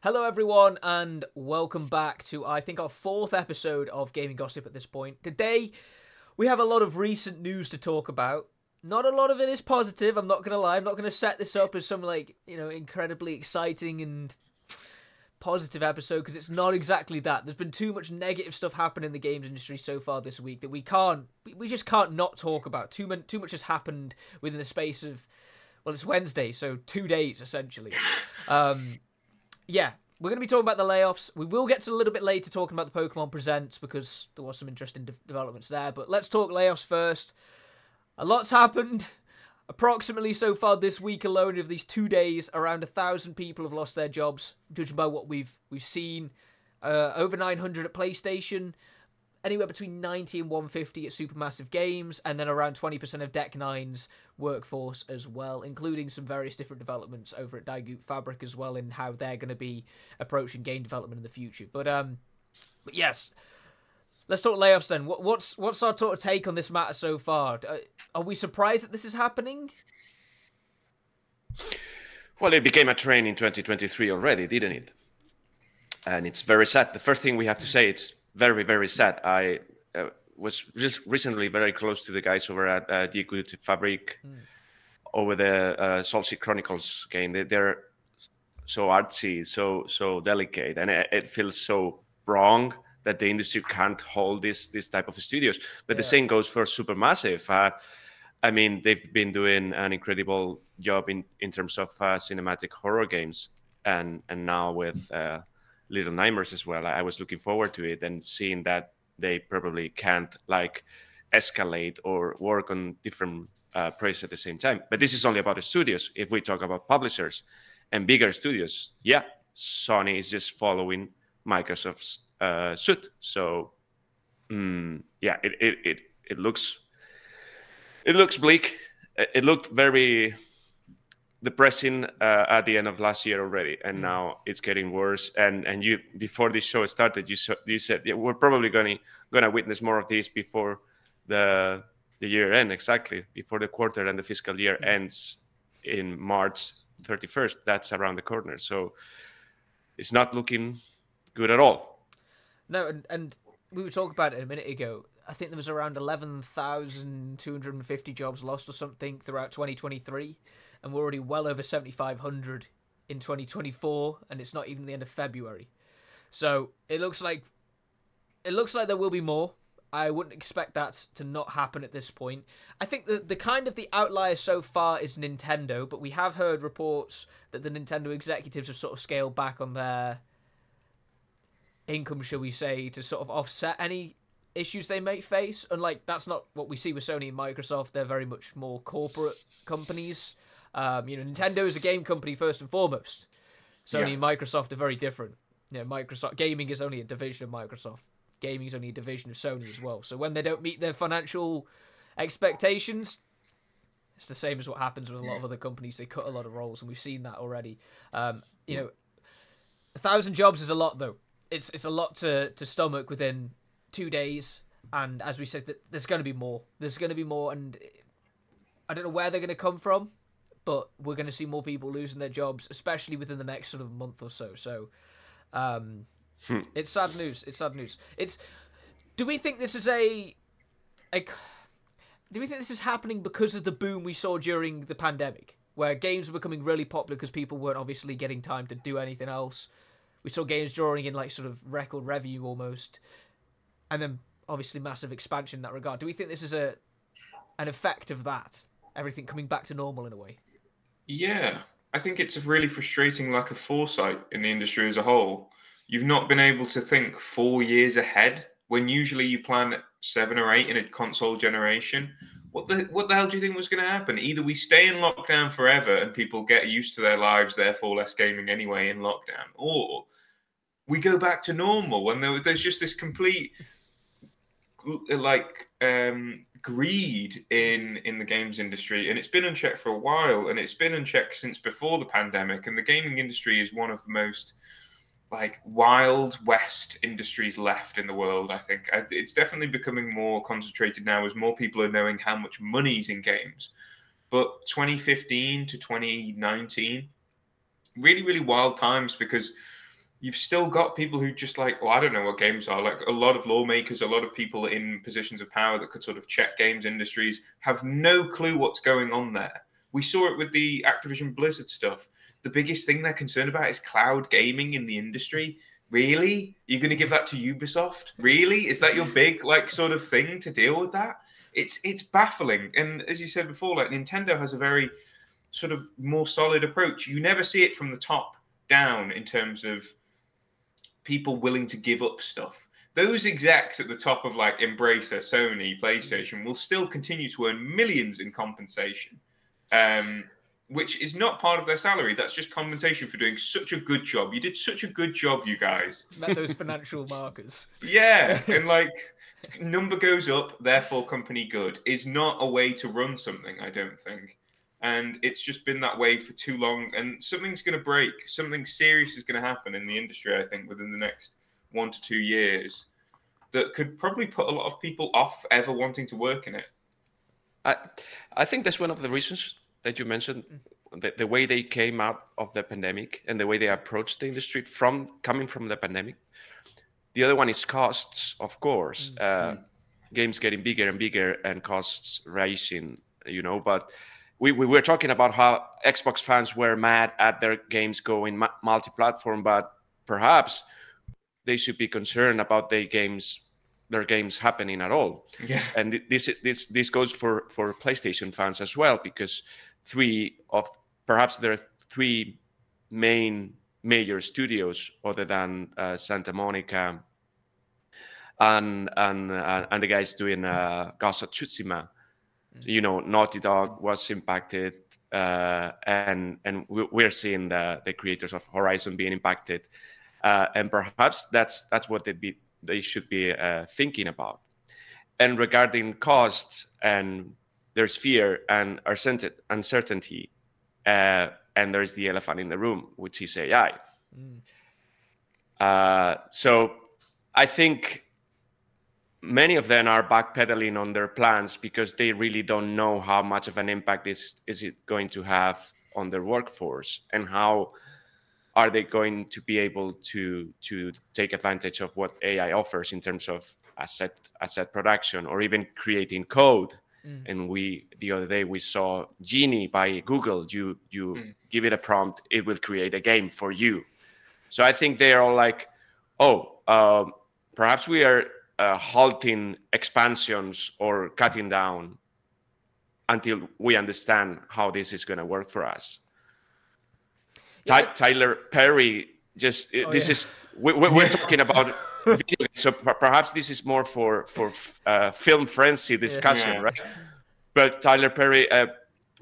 Hello, everyone, and welcome back to, I think, our fourth episode of Gaming Gossip at this point. Today, we have a lot of recent news to talk about. Not a lot of it is positive, I'm not going to lie. I'm not going to set this up as some, like, you know, incredibly exciting and positive episode because it's not exactly that. There's been too much negative stuff happen in the games industry so far this week that we can't, we just can't not talk about. Too, man, too much has happened within the space of, well, it's Wednesday, so two days essentially. Um, yeah, we're going to be talking about the layoffs. We will get to a little bit later talking about the Pokemon Presents because there was some interesting de- developments there. But let's talk layoffs first. A lot's happened. Approximately so far this week alone, of these two days, around a thousand people have lost their jobs, judging by what we've we've seen. Uh, over 900 at PlayStation, anywhere between 90 and 150 at Supermassive Games, and then around 20% of Deck Nine's workforce as well, including some various different developments over at Die Gute Fabrik as well, in how they're going to be approaching game development in the future. But um, but yes, let's talk layoffs then. What, what's what's our sort of take on this matter so far? Uh, are we surprised that this is happening? Well, it became a trend in 2023 already, didn't it? And it's very sad. The first thing we have to say it's very very sad. I uh, was just recently very close to the guys over at uh, Die Gute Fabrik mm. over the uh, Saltsea Chronicles game. They, they're so artsy, so so delicate, and it, it, feels so wrong that the industry can't hold this this type of studios. But yeah. the same goes for Supermassive. Uh, I mean, they've been doing an incredible job in in terms of uh, cinematic horror games, and and now with uh, Little Nightmares as well. I was looking forward to it and seeing that they probably can't like escalate or work on different uh, projects at the same time. But this is only about the studios. If we talk about publishers and bigger studios, yeah, Sony is just following Microsoft's uh, suit. So mm, yeah, it, it it it looks it looks bleak. It looked very depressing uh, at the end of last year already, and mm. now it's getting worse. And and you before this show started, you you said yeah, we're probably going to gonna witness more of this before the the year end exactly before the quarter and the fiscal year mm. ends in March 31st. That's around the corner, so it's not looking good at all. No, and, and we were talking about it a minute ago. I think there was around 11,250 jobs lost or something throughout 2023 and we're already well over 7,500 in 2024, and it's not even the end of February. So it looks like it looks like there will be more. I wouldn't expect that to not happen at this point. I think the the kind of the outlier so far is Nintendo, but we have heard reports that the Nintendo executives have sort of scaled back on their income, shall we say, to sort of offset any issues they may face. And like that's not what we see with Sony and Microsoft. They're very much more corporate companies. Um, you know, Nintendo is a game company first and foremost. Sony yeah. and Microsoft are very different. You know, Microsoft gaming is only a division of Microsoft. Gaming is only a division of Sony as well. So when they don't meet their financial expectations, it's the same as what happens with a lot of other companies. They cut a lot of roles, and we've seen that already. Um, you know, a thousand jobs is a lot, though. It's it's a lot to to stomach within two days. And as we said, there's going to be more. There's going to be more, and I don't know where they're going to come from but we're going to see more people losing their jobs, especially within the next sort of month or so. So, um, hmm. it's sad news. It's sad news. It's. Do we think this is a, a? Do we think this is happening because of the boom we saw during the pandemic, where games were becoming really popular because people weren't obviously getting time to do anything else? We saw games drawing in like sort of record revenue almost, and then obviously massive expansion in that regard. Do we think this is a, an effect of that? Everything coming back to normal in a way. Yeah, I think it's a really frustrating lack of foresight in the industry as a whole. You've not been able to think four years ahead when usually you plan seven or eight in a console generation. What the what the hell do you think was going to happen? Either we stay in lockdown forever and people get used to their lives, therefore less gaming anyway in lockdown, or we go back to normal when there, there's just this complete like um, greed in in the games industry and it's been unchecked for a while and it's been unchecked since before the pandemic and the gaming industry is one of the most like wild west industries left in the world i think. It's definitely becoming more concentrated now as more people are knowing how much money's in games. But 2015 to 2019 really really wild times because you've still got people who just like, well, I don't know what games are. Like a lot of lawmakers, a lot of people in positions of power that could sort of check games industries have no clue what's going on there. We saw it with the Activision Blizzard stuff. The biggest thing they're concerned about is cloud gaming in the industry. Really? You're going to give that to Ubisoft? Really? Is that your big like sort of thing to deal with that? It's it's baffling. And as you said before, like Nintendo has a very sort of more solid approach. You never see it from the top down in terms of people willing to give up stuff. Those execs at the top of like Embracer, Sony, PlayStation will still continue to earn millions in compensation, um, which is not part of their salary. That's just compensation for doing such a good job. You did such a good job, you guys. Met those financial markers. Yeah, and like number goes up, therefore company good is not a way to run something. I don't think and it's just been that way for too long and something's going to break. Something serious is going to happen in the industry i think within the next one to two years that could probably put a lot of people off ever wanting to work in it. I i think that's one of the reasons that you mentioned the, the way they came out of the pandemic and the way they approached the industry from coming from the pandemic. The other one is costs of course. Mm-hmm. uh, games getting bigger and bigger and costs rising you know but we, we were talking about how Xbox fans were mad at their games going multi-platform, but perhaps they should be concerned about their games their games happening at all. Yeah. And this is this this goes for for PlayStation fans as well because three of perhaps there are three main major studios other than uh, Santa Monica and and uh, and the guys doing uh, Ghost of Tsushima you know naughty dog was impacted uh, and and we're seeing the, the creators of horizon being impacted uh, and perhaps that's that's what they be they should be uh, thinking about and regarding costs and there's fear and uncertainty uh, and there's the elephant in the room which is ai mm. Uh, so i think many of them are backpedaling on their plans because they really don't know how much of an impact is is it going to have on their workforce and how are they going to be able to to take advantage of what AI offers in terms of asset asset production or even creating code. Mm. And we the other day we saw Genie by Google. You you mm. give it a prompt, it will create a game for you. So I think they are all like, oh, uh, perhaps we are halting expansions or cutting down until we understand how this is going to work for us. Yeah. Tyler Perry just oh, this yeah. is we, are talking about video so perhaps this is more for for uh, film frenzy discussion, yeah. right? But Tyler Perry uh,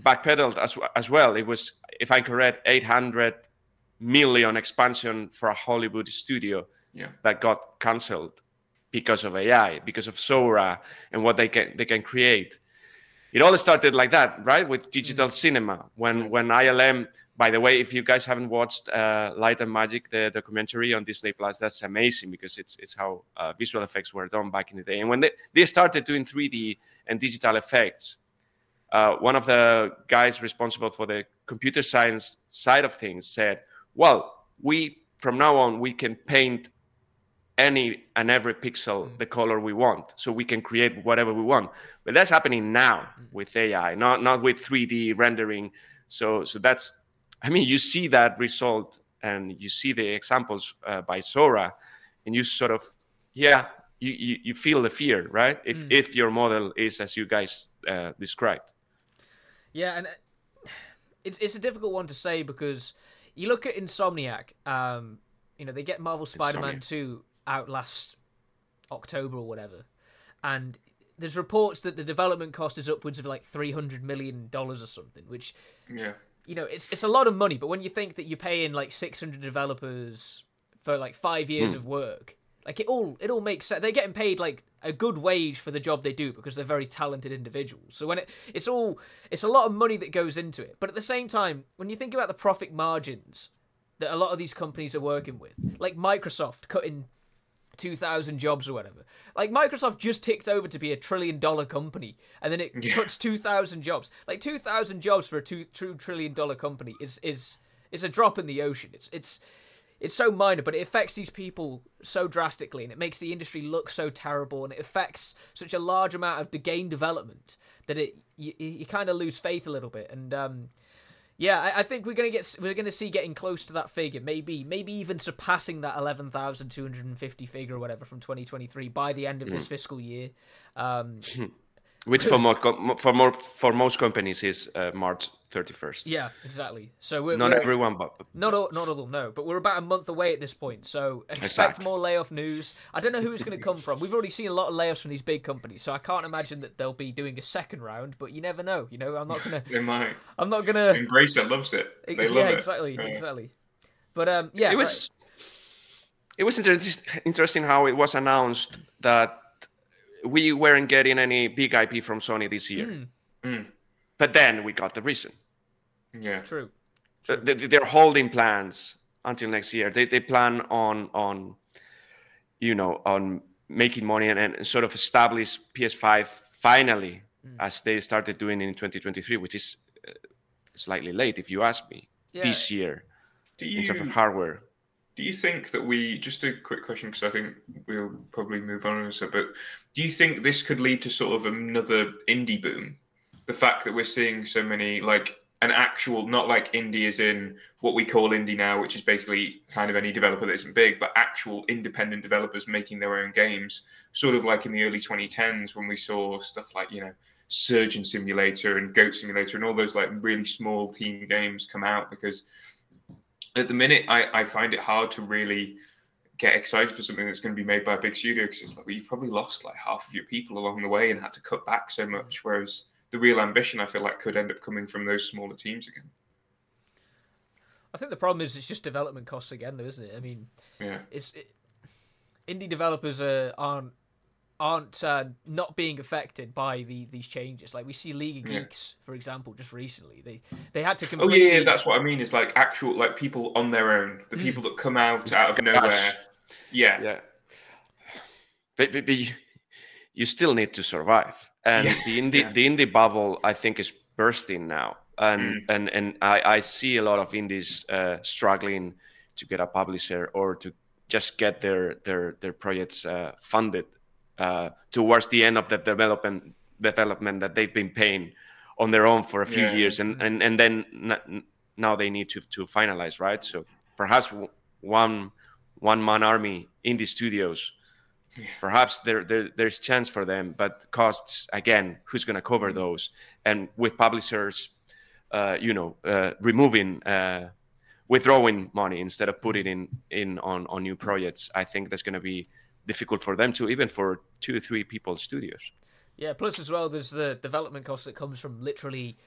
backpedaled as as well. It was, if I'm correct, 800 million expansion for a Hollywood studio that got cancelled because of AI, because of Sora and what they can they can create. It all started like that, right? With digital mm-hmm. cinema. When when ILM, by the way, if you guys haven't watched uh, Light and Magic, the documentary on Disney Plus, that's amazing because it's it's how uh, visual effects were done back in the day. And when they, they started doing 3D and digital effects, uh, one of the guys responsible for the computer science side of things said, "Well, we from now on we can paint any and every pixel mm. the color we want so we can create whatever we want but that's happening now mm. with ai not not with 3d rendering so so that's i mean you see that result and you see the examples uh, by sora and you sort of yeah you, you, you feel the fear right if mm. if your model is as you guys uh, described yeah and uh, it's it's a difficult one to say because you look at insomniac um you know they get marvel spider-man 2 out last October or whatever, and there's reports that the development cost is upwards of like three hundred million dollars or something, which yeah, you know, it's it's a lot of money. But when you think that you're paying like six hundred developers for like five years mm. of work, like it all it all makes sense. They're getting paid like a good wage for the job they do because they're very talented individuals. So when it it's all it's a lot of money that goes into it. But at the same time, when you think about the profit margins that a lot of these companies are working with, like Microsoft cutting 2,000 jobs or whatever. Like Microsoft just ticked over to be a trillion dollar company and then it yeah. cuts 2,000 jobs. Like 2,000 jobs for a two, two trillion dollar company is is is a drop in the ocean. It's it's it's so minor, but it affects these people so drastically, and it makes the industry look so terrible, and it affects such a large amount of the game development that it you, you kind of lose faith a little bit. And um, yeah, I, I, think we're gonna get we're gonna see getting close to that figure, maybe maybe even surpassing that eleven thousand two hundred and fifty figure or whatever from twenty twenty three by the end of mm. this fiscal year. Um, which for more for more for most companies is uh, March 31st. Yeah, exactly. So we're, not we're, everyone, but not all, not all of them. No, but we're about a month away at this point. So expect exactly. more layoff news. I don't know who it's going to come from. We've already seen a lot of layoffs from these big companies, so I can't imagine that they'll be doing a second round. But you never know. You know, I'm not gonna. they might. I'm not gonna. Embracer loves it. They yeah, love exactly, it. exactly. But um, yeah, it was. Right. It was interesting how it was announced that we weren't getting any big IP from Sony this year. Mm. Mm. But then we got the reason. Yeah, true. true. They're holding plans until next year. They they plan on on you know on making money and, and sort of establish PS5 finally mm. as they started doing in 2023, which is uh, slightly late if you ask me. Yeah. This year, you, in terms of hardware. Do you think that we just a quick question because I think we'll probably move on so but do you think this could lead to sort of another indie boom? The fact that we're seeing so many like an actual not like indie as in what we call indie now, which is basically kind of any developer that isn't big, but actual independent developers making their own games, sort of like in the early 2010s when we saw stuff like, you know, Surgeon Simulator and Goat Simulator and all those like really small team games come out because at the minute, I, I find it hard to really get excited for something that's going to be made by a big studio because it's like well, you've probably lost like half of your people along the way and had to cut back so much. Whereas the real ambition, I feel like, could end up coming from those smaller teams again. I think the problem is it's just development costs again, though, isn't it? I mean, yeah, it's it, indie developers uh, aren't aren't uh, not being affected by the these changes. Like we see League of Geeks, yeah. for example, just recently they they had to completely. Oh yeah, yeah, that's what I mean. It's like actual like people on their own, the mm. people that come out out of nowhere. Yeah, yeah. But, but, but you still need to survive, and yeah. the indie the indie bubble I think is bursting now, and mm. and and I I see a lot of indies uh, struggling to get a publisher or to just get their their their projects uh, funded uh, towards the end of the development development that they've been paying on their own for a few yeah. years, and and and then n- now they need to to finalize, right? So perhaps one one man army in the studios. Perhaps there, there there's chance for them, but costs again. Who's going to cover mm-hmm. those? And with publishers, uh, you know, uh, removing uh, withdrawing money instead of putting in in on on new projects, I think that's going to be difficult for them to even for two or three people studios. Yeah, plus as well, there's the development cost that comes from literally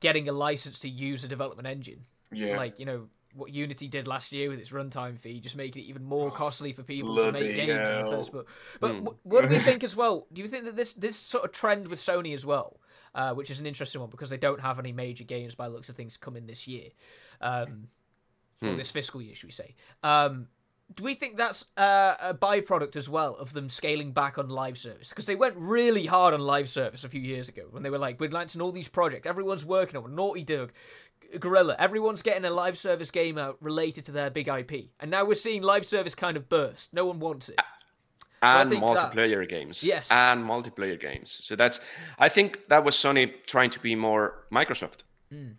getting a license to use a development engine. Yeah, like you know what Unity did last year with its runtime fee, just making it even more costly for people to make games hell. in the first. But but mm. what do we think as well? Do you think that this this sort of trend with Sony as well, uh, which is an interesting one because they don't have any major games by looks of things coming this year, um, hmm. or this fiscal year, should we say? Um, do we think that's uh, a byproduct as well of them scaling back on live service? Because they went really hard on live service a few years ago when they were like, we're launching all these projects, everyone's working on Naughty Dog, Guerrilla, everyone's getting a live service game out related to their big IP. And now we're seeing live service kind of burst. No one wants it. And so multiplayer that, games. Yes. And multiplayer games. So that's, I think that was Sony trying to be more Microsoft. Mm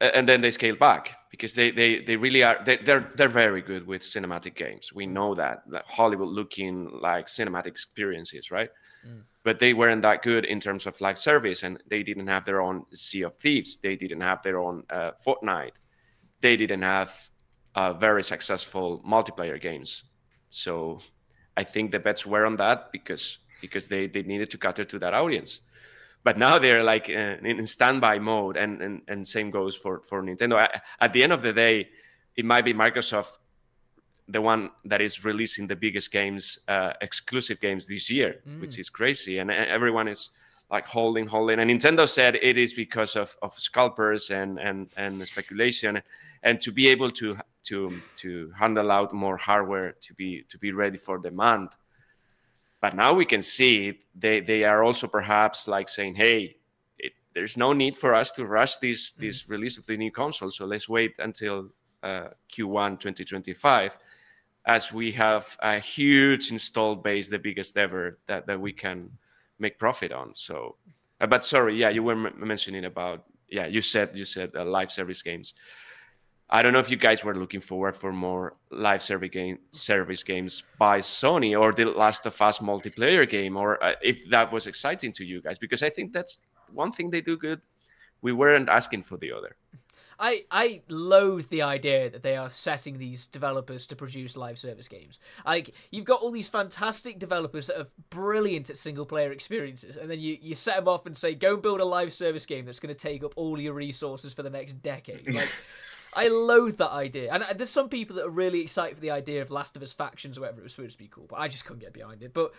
and then they scaled back because they they they really are they, they're they're very good with cinematic games. We know that, that Hollywood looking like cinematic experiences, right? Mm. But they weren't that good in terms of live service, and they didn't have their own Sea of Thieves. They didn't have their own uh, Fortnite. They didn't have uh, very successful multiplayer games. So I think the bets were on that because because they they needed to cater to that audience but now they're like uh, in standby mode and, and and same goes for for nintendo at the end of the day it might be microsoft the one that is releasing the biggest games uh, exclusive games this year mm. which is crazy and everyone is like holding holding and nintendo said it is because of, of scalpers and and and speculation and to be able to to to handle out more hardware to be to be ready for demand but now we can see they they are also perhaps like saying, hey, it, there's no need for us to rush this mm-hmm. this release of the new console. So let's wait until uh, Q1 2025, as we have a huge installed base, the biggest ever that, that we can make profit on. So, uh, but sorry, yeah, you were m- mentioning about yeah, you said you said uh, live service games. I don't know if you guys were looking forward for more live service game service games by Sony or the Last of Us multiplayer game, or uh, if that was exciting to you guys, because I think that's one thing they do good. We weren't asking for the other. I, I loathe the idea that they are setting these developers to produce live service games. Like you've got all these fantastic developers that are brilliant at single player experiences, and then you, you set them off and say, "Go build a live service game that's going to take up all your resources for the next decade." Like. I loathe that idea, and uh, there's some people that are really excited for the idea of Last of Us factions or whatever it was supposed to be cool, but I just couldn't get behind it. But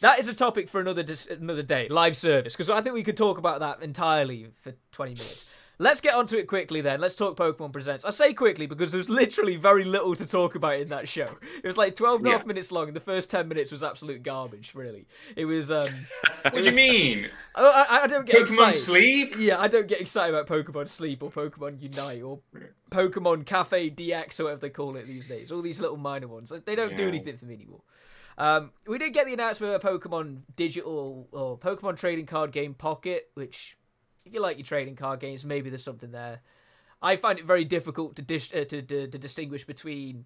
that is a topic for another dis- another day, live service, because I think we could talk about that entirely for 20 minutes. Let's get onto it quickly then. Let's talk Pokemon Presents. I say quickly because there's literally very little to talk about in that show. It was like 12 and a half Yeah. minutes long, and the first 10 minutes was absolute garbage, really. It was. um What do you mean? I, I- I don't get Pokemon excited. Sleep? Yeah, I don't get excited about Pokemon Sleep or Pokemon Unite or Pokemon Cafe DX or whatever they call it these days. All these little minor ones. They don't do anything for me anymore. Um, we did get the announcement of a Pokemon digital or Pokemon trading card game Pocket, which, if you like your trading card games, maybe there's something there. I find it very difficult to, dis- uh, to, to to distinguish between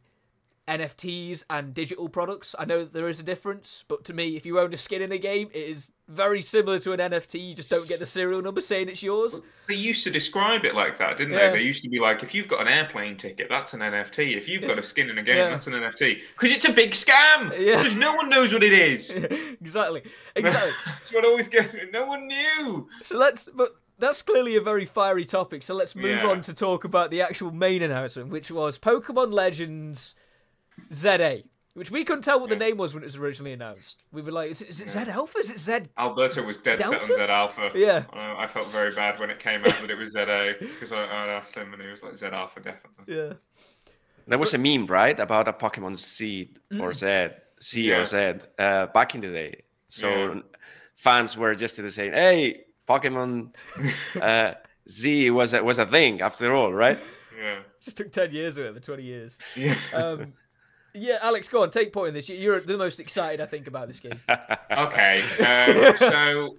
NFTs and digital products. I know that there is a difference, but to me, if you own a skin in a game, it is very similar to an NFT. You just don't get the serial number saying it's yours. They used to describe it like that, didn't Yeah. they? They used to be like, if you've got an airplane ticket, that's an NFT. If you've got a skin in a game, Yeah. that's an NFT. Because it's a big scam. Yeah. Because no one knows what it is. exactly, exactly. that's what always gets me. No one knew. so let's, but that's clearly a very fiery topic. So let's move Yeah. on to talk about the actual main announcement, which was Pokemon Legends ZA. Which we couldn't tell what the name was when it was originally announced. We were like, is it, is it Z Alpha? Is it Z? Alberto was dead set on Z Alpha. Yeah. Uh, I felt very bad when it came out that it was ZA because I, I asked him and he was like Z Alpha, definitely. Yeah. There was a meme, right, about a Pokemon Z or Z, Z Yeah. or Z, uh, back in the day. So Yeah. fans were just the saying, "Hey, Pokemon uh, Z was a, was a thing after all, right?" Yeah. Just took 10 years or whatever, 20 years. Yeah. Um, yeah, Alex, go on, take point in this. You- You're the most excited, I think, about this game. Okay. Um, so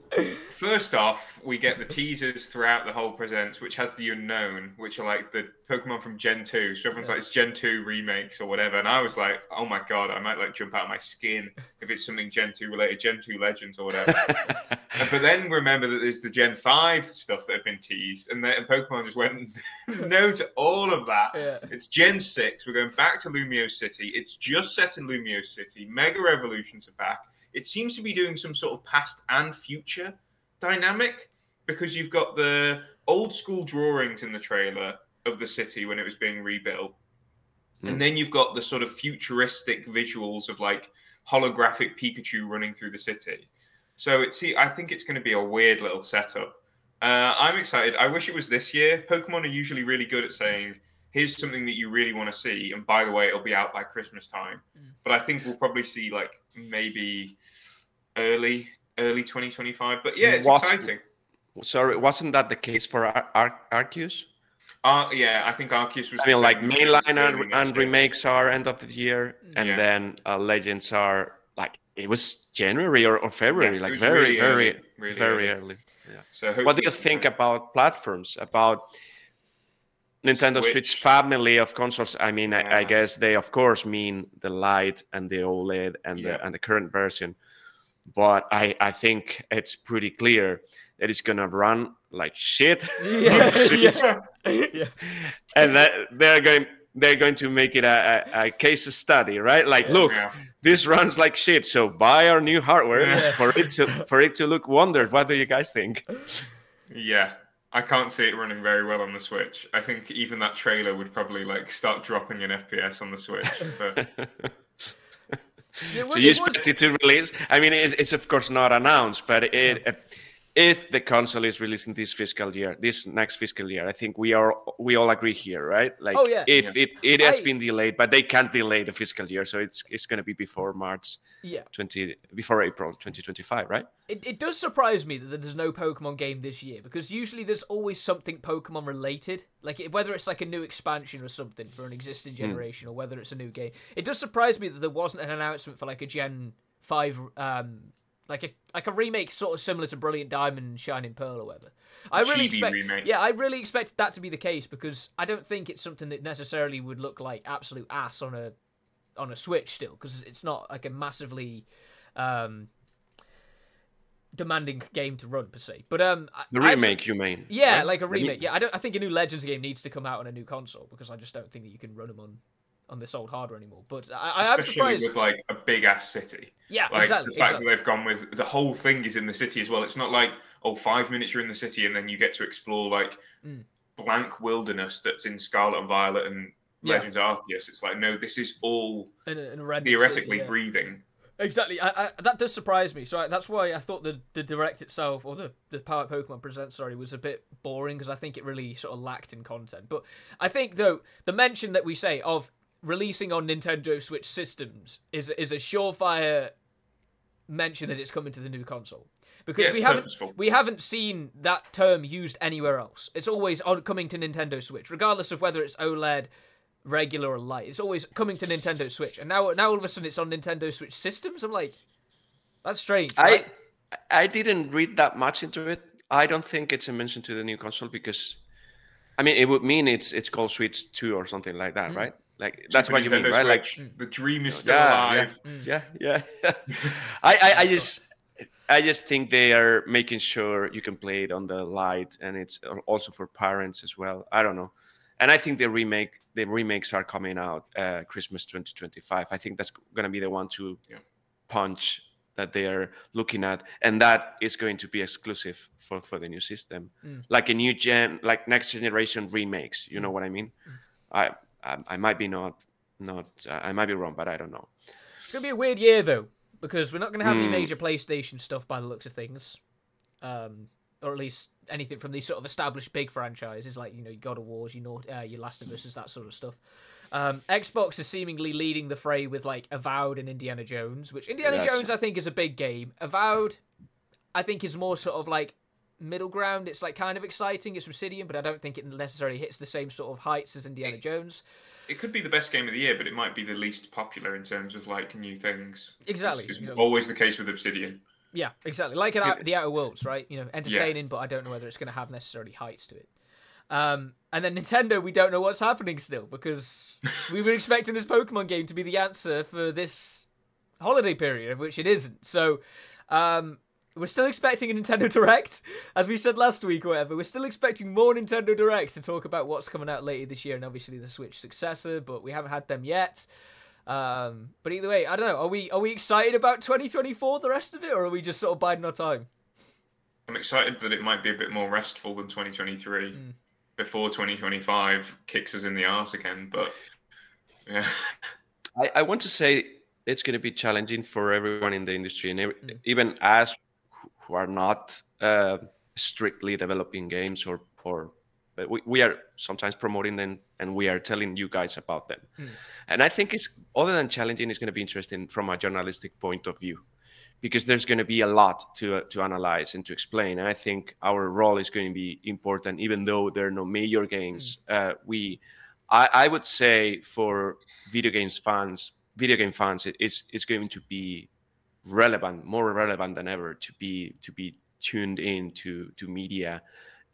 first off, we get the teasers throughout the whole presents, which has the unknown, which are like the Pokemon from Gen 2. So everyone's like, it's Gen 2 remakes or whatever. And I was like, oh my god, I might like jump out of my skin if it's something Gen 2 related, Gen 2 Legends or whatever. But then remember that there's the Gen 5 stuff that have been teased, and then Pokemon just went no to all of that. Yeah. It's Gen 6. We're going back to Lumiose City. It's just set in Lumiose City. Mega Evolutions are back. It seems to be doing some sort of past and future dynamic because you've got the old school drawings in the trailer of the city when it was being rebuilt. Hmm. And then you've got the sort of futuristic visuals of like holographic Pikachu running through the city. So it's I think it's going to be a weird little setup. Uh, I'm excited. I wish it was this year. Pokemon are usually really good at saying, "Here's something that you really want to see," and by the way, it'll be out by Christmas time. Mm. But I think we'll probably see like maybe early, early 2025. But yeah, it's What's- exciting. Sorry, wasn't that the case for Ar- Ar- Arceus? Uh, yeah, I think Arceus was. I mean, like mainline and, and remakes are end of the year, and Yeah. then uh, legends are like it was January or, or February, Yeah, like very, really very, early, really very early. early. So What do you think about platforms? About Nintendo Switch, Switch. family of consoles? I mean, I, I guess they of course mean the Lite and the OLED and Yeah. the and the current version, but I I think it's pretty clear that it's gonna run like shit. Yeah, yeah. yeah. and that they're going they're going to make it a, a, a case study, right? Like, look, Yeah. this runs like shit, so buy our new hardware Yeah. for it to for it to look wonders. What do you guys think? Yeah, I can't see it running very well on the Switch. I think even that trailer would probably like start dropping in FPS on the Switch. But Yeah, so you expect it to release? I mean, it's, it's of course not announced, but it, it if the console is releasing this fiscal year, this next fiscal year, I think we are we all agree here, right? Like, Oh, yeah. if it it has I- been delayed, but they can't delay the fiscal year, so it's it's going to be before March Yeah. twenty before April twenty twenty five, right? It, it does surprise me that there's no Pokemon game this year because usually there's always something Pokemon related, like whether it's like a new expansion or something for an existing generation or whether it's a new game. It does surprise me that there wasn't an announcement for like a Gen Five, um, like a like a remake sort of similar to Brilliant Diamond and Shining Pearl or whatever. I really Chibi expect, remake. yeah, I really expected that to be the case because I don't think it's something that necessarily would look like absolute ass on a on a Switch still because it's not like a massively um demanding game to run per se. But um, The I actually- remake, you mean? yeah, right? like a remake. Yeah, I don't. I think a new Legends game needs to come out on a new console because I just don't think that you can run them on on this old hardware anymore. But I, I am Especially surprised. with like a big ass city. yeah, Like exactly. the fact exactly. that they've gone with the whole thing is in the city as well. It's not like oh five minutes you're in the city and then you get to explore like Mm. blank wilderness that's in Scarlet and Violet and Legends Yeah. Arceus. It's like no, this is all In a, in a theoretically city, yeah. breathing. Exactly. I, I, that does surprise me. So I, that's why I thought the the direct itself, or the the Power Pokemon Present, sorry, was a bit boring because I think it really sort of lacked in content. But I think though the mention that we say of releasing on Nintendo Switch systems is is a surefire mention that it's coming to the new console because Yeah, we haven't purposeful. we haven't seen that term used anywhere else. It's always on coming to Nintendo Switch, regardless of whether it's OLED, regular or light. It's always coming to Nintendo Switch, and now now all of a sudden it's on Nintendo Switch systems. I'm like, that's strange. I right? I didn't read that much into it. I don't think it's a mention to the new console because, I mean, it would mean it's it's called Switch Two or something like that, mm. right? Like that's what you mean, Nintendo right? Like the dream is still yeah, alive. yeah, yeah, yeah. I, I I just I just think they are making sure you can play it on the light, and it's also for parents as well. I don't know, and I think the remake the remakes are coming out uh, Christmas 2025. I think that's going to be the one to Yeah. punch that they are looking at, and that is going to be exclusive for for the new system, Mm. like a new gen, like next generation remakes. You Mm. know what I mean? I, I I might be not not uh, I might be wrong, but I don't know. It's gonna be a weird year though because we're not gonna have any Hmm. major PlayStation stuff by the looks of things, um, or at least anything from these sort of established big franchises like you know your God of Wars, you know, uh, your Last of Us, that sort of stuff. Um, Xbox is seemingly leading the fray with like Avowed and Indiana Jones, which Indiana That's- Jones I think is a big game. Avowed, I think is more sort of like middle ground. It's like kind of exciting. It's Obsidian, but I don't think it necessarily hits the same sort of heights as Indiana Jones. It could be the best game of the year, but it might be the least popular in terms of like new things. Exactly, It's, it's exactly. always the case with Obsidian. Yeah, exactly. Like an the Outer Worlds, right? You know, entertaining, but I don't know whether it's going to have necessarily heights to it. Um, and then Nintendo, we don't know what's happening still because we were expecting this Pokemon game to be the answer for this holiday period, which it isn't. So, um, we're still expecting a Nintendo Direct, as we said last week, or whatever. We're still expecting more Nintendo Directs to talk about what's coming out later this year, and obviously the Switch successor, but we haven't had them yet. Um, but either way, I don't know. Are we are we excited about 2024, the rest of it, or are we just sort of biding our time? I'm excited that it might be a bit more restful than 2023 Mm. before 2025 kicks us in the arse again. But yeah, I, I want to say it's going to be challenging for everyone in the industry, and ev- Mm. even us who- are not uh, strictly developing games or or but we, we are sometimes promoting them and we are telling you guys about them. Mm. And I think it's other than challenging, it's going to be interesting from a journalistic point of view because there's going to be a lot to uh, to analyze and to explain. And I think our role is going to be important, even though there are no major games. Uh, we, I, I would say, for video games fans, video game fans, it is it's going to be relevant, more relevant than ever, to be to be tuned in to to media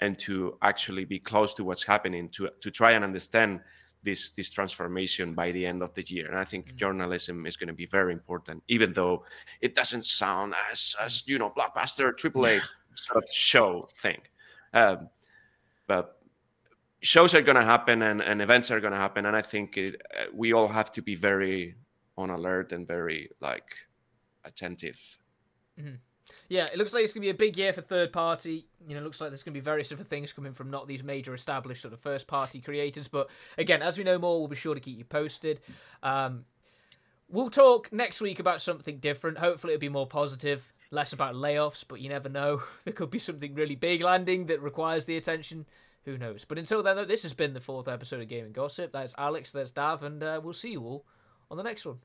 and to actually be close to what's happening to to try and understand this this transformation by the end of the year. And i think journalism is going to be very important even though it doesn't sound as as you know blockbuster aaa sort of show thing. Um, but shows are going to happen and, and events are going to happen. And i think it, uh, we all have to be very on alert and very like attentive Yeah, it looks like it's going to be a big year for third party. You know, it looks like there's going to be various different things coming from not these major established sort of first party creators. But again, as we know more, we'll be sure to keep you posted. Um, we'll talk next week about something different. Hopefully, it'll be more positive. less about layoffs, but you never know. There could be something really big landing that requires the attention. Who knows? But until then, though, this has been the fourth episode of Gaming Gossip. That's Alex, there's Dav, and uh, we'll see you all on the next one.